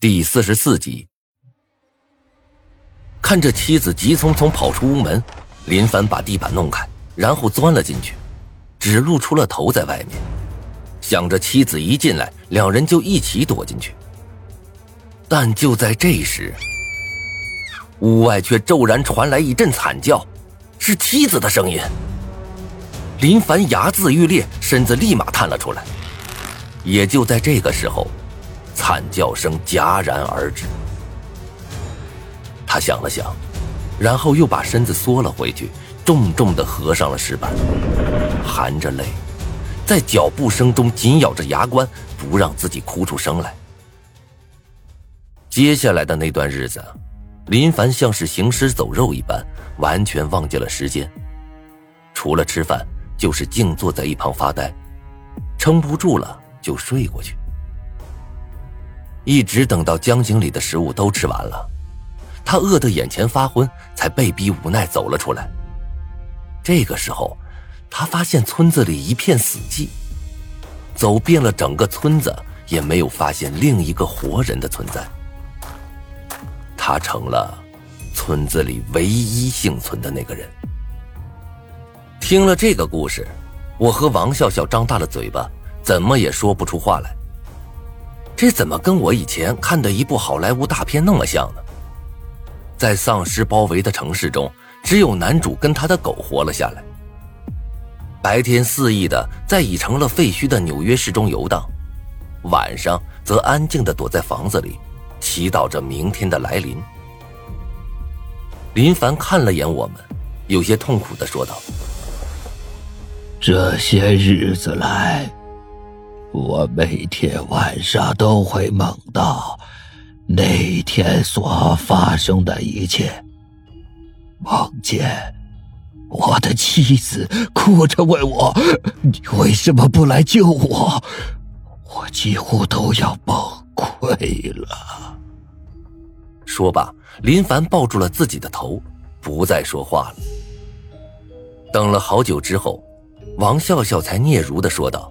第四十四集，看着妻子急匆匆跑出屋门，林凡把地板弄开，然后钻了进去，只露出了头在外面，想着妻子一进来，两人就一起躲进去。但就在这时，屋外却骤然传来一阵惨叫，是妻子的声音。林凡牙眦欲裂，身子立马探了出来。也就在这个时候。惨叫声戛然而止。他想了想，然后又把身子缩了回去，重重的合上了石板，含着泪，在脚步声中紧咬着牙关，不让自己哭出声来。接下来的那段日子，林凡像是行尸走肉一般，完全忘记了时间，除了吃饭，就是静坐在一旁发呆，撑不住了就睡过去。一直等到江井里的食物都吃完了，他饿得眼前发昏，才被逼无奈走了出来。这个时候，他发现村子里一片死寂，走遍了整个村子，也没有发现另一个活人的存在。他成了村子里唯一幸存的那个人。听了这个故事，我和王笑笑张大了嘴巴，怎么也说不出话来。这怎么跟我以前看的一部好莱坞大片那么像呢？在丧尸包围的城市中，只有男主跟他的狗活了下来。白天肆意的在已成了废墟的纽约市中游荡，晚上则安静的躲在房子里，祈祷着明天的来临。林凡看了眼我们，有些痛苦的说道：“这些日子来。”我每天晚上都会梦到那天所发生的一切，梦见我的妻子哭着问我：“你为什么不来救我？”我几乎都要崩溃了。说罢，林凡抱住了自己的头，不再说话了。等了好久之后，王笑笑才嗫嚅的说道。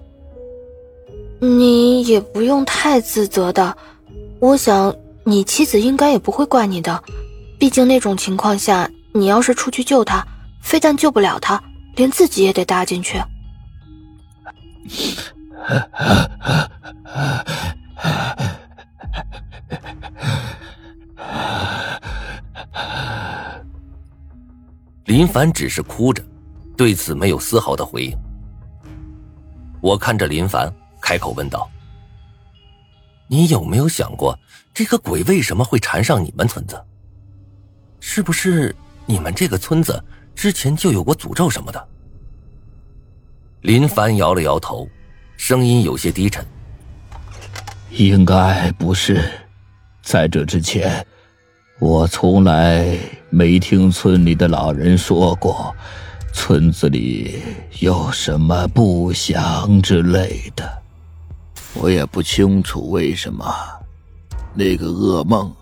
你也不用太自责的，我想你妻子应该也不会怪你的，毕竟那种情况下，你要是出去救他，非但救不了他，连自己也得搭进去。林凡只是哭着，对此没有丝毫的回应。我看着林凡。开口问道：“你有没有想过，这个鬼为什么会缠上你们村子？是不是你们这个村子之前就有过诅咒什么的？”林凡摇了摇头，声音有些低沉：“应该不是。在这之前，我从来没听村里的老人说过，村子里有什么不祥之类的。”我也不清楚为什么，那个噩梦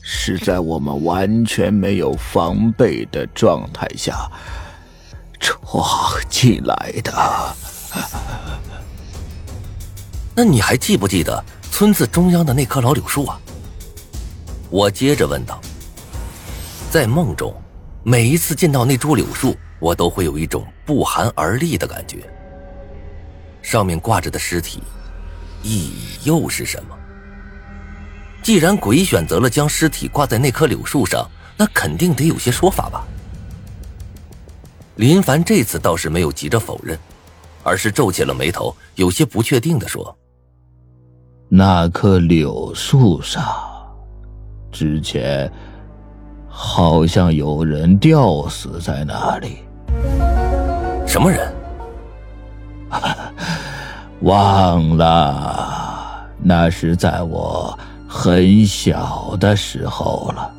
是在我们完全没有防备的状态下闯进来的。那你还记不记得村子中央的那棵老柳树啊？我接着问道。在梦中，每一次见到那株柳树，我都会有一种不寒而栗的感觉。上面挂着的尸体。意义又是什么？既然鬼选择了将尸体挂在那棵柳树上，那肯定得有些说法吧。林凡这次倒是没有急着否认，而是皱起了眉头，有些不确定的说：“那棵柳树上，之前好像有人吊死在那里。什么人？” 忘了，那是在我很小的时候了。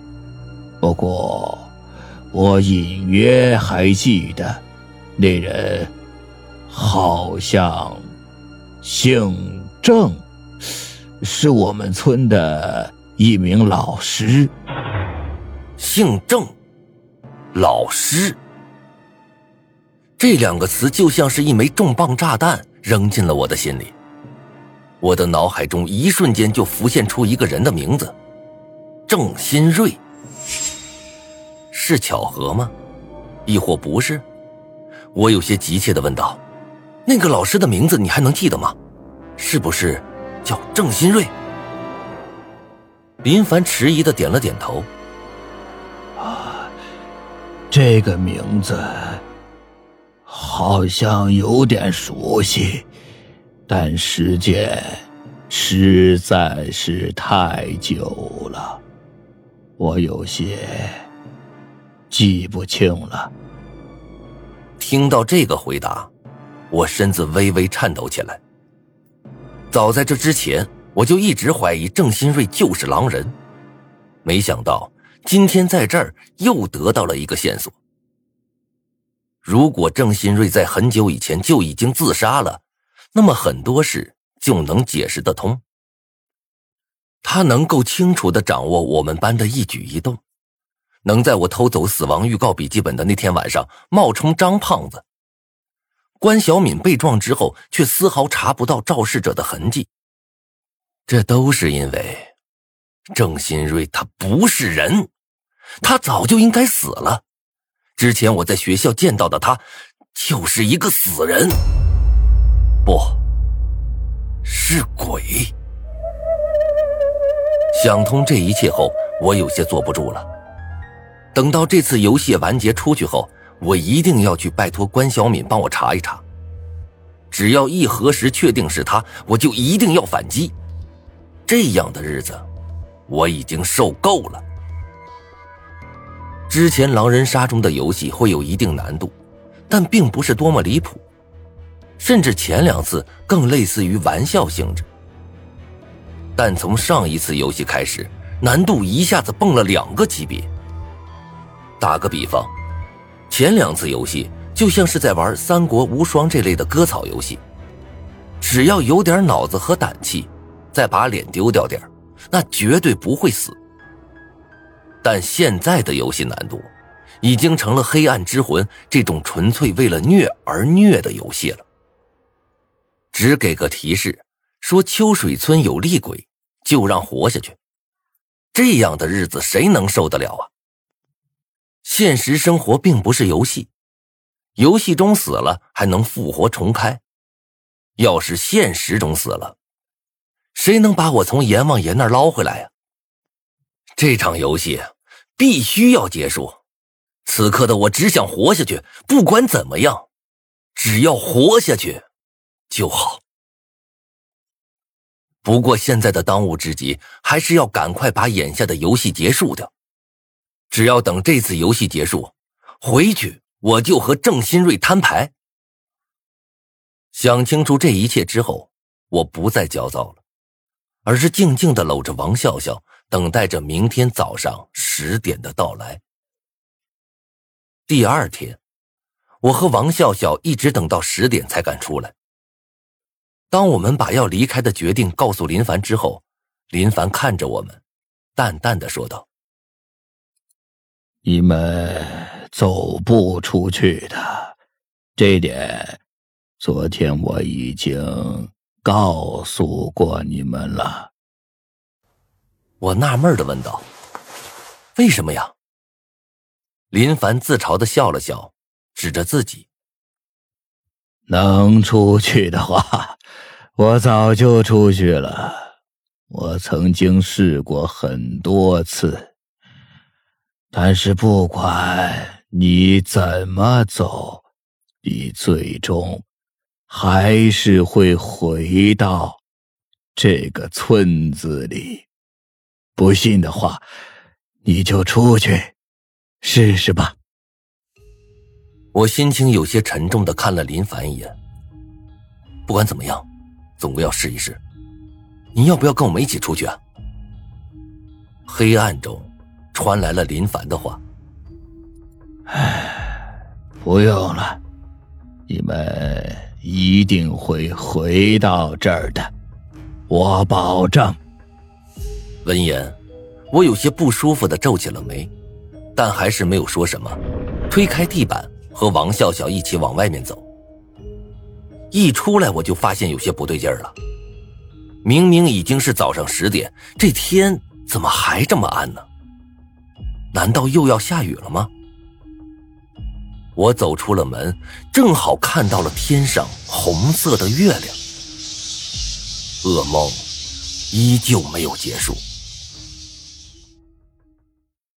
不过，我隐约还记得，那人好像姓郑，是我们村的一名老师。姓郑，老师，这两个词就像是一枚重磅炸弹。扔进了我的心里。我的脑海中一瞬间就浮现出一个人的名字：郑新瑞。是巧合吗？亦或不是？我有些急切的问道：“那个老师的名字你还能记得吗？是不是叫郑新瑞？”林凡迟疑的点了点头。啊，这个名字好像有点熟悉，但时间实在是太久了，我有些记不清了。听到这个回答，我身子微微颤抖起来。早在这之前，我就一直怀疑郑新瑞就是狼人，没想到。今天在这儿又得到了一个线索。如果郑新瑞在很久以前就已经自杀了，那么很多事就能解释得通。他能够清楚的掌握我们班的一举一动，能在我偷走死亡预告笔记本的那天晚上冒充张胖子。关小敏被撞之后，却丝毫查不到肇事者的痕迹，这都是因为。郑新瑞他不是人，他早就应该死了。之前我在学校见到的他，就是一个死人，不是鬼。想通这一切后，我有些坐不住了。等到这次游戏完结出去后，我一定要去拜托关小敏帮我查一查。只要一核实确定是他，我就一定要反击。这样的日子。我已经受够了。之前狼人杀中的游戏会有一定难度，但并不是多么离谱，甚至前两次更类似于玩笑性质。但从上一次游戏开始，难度一下子蹦了两个级别。打个比方，前两次游戏就像是在玩《三国无双》这类的割草游戏，只要有点脑子和胆气，再把脸丢掉点那绝对不会死。但现在的游戏难度，已经成了《黑暗之魂》这种纯粹为了虐而虐的游戏了。只给个提示，说秋水村有厉鬼，就让活下去。这样的日子谁能受得了啊？现实生活并不是游戏，游戏中死了还能复活重开，要是现实中死了。谁能把我从阎王爷那儿捞回来呀？这场游戏必须要结束。此刻的我只想活下去，不管怎么样，只要活下去就好。不过现在的当务之急还是要赶快把眼下的游戏结束掉。只要等这次游戏结束，回去我就和郑新瑞摊牌。想清楚这一切之后，我不再焦躁了。而是静静的搂着王笑笑，等待着明天早上十点的到来。第二天，我和王笑笑一直等到十点才敢出来。当我们把要离开的决定告诉林凡之后，林凡看着我们，淡淡的说道：“你们走不出去的，这点，昨天我已经。”告诉过你们了，我纳闷的问道：“为什么呀？”林凡自嘲的笑了笑，指着自己：“能出去的话，我早就出去了。我曾经试过很多次，但是不管你怎么走，你最终……”还是会回到这个村子里。不信的话，你就出去试试吧。我心情有些沉重的看了林凡一眼。不管怎么样，总归要试一试。你要不要跟我们一起出去啊？黑暗中传来了林凡的话：“唉，不用了，你们。”一定会回到这儿的，我保证。闻言，我有些不舒服的皱起了眉，但还是没有说什么，推开地板，和王笑笑一起往外面走。一出来，我就发现有些不对劲儿了。明明已经是早上十点，这天怎么还这么暗呢？难道又要下雨了吗？我走出了门，正好看到了天上红色的月亮。噩梦依旧没有结束。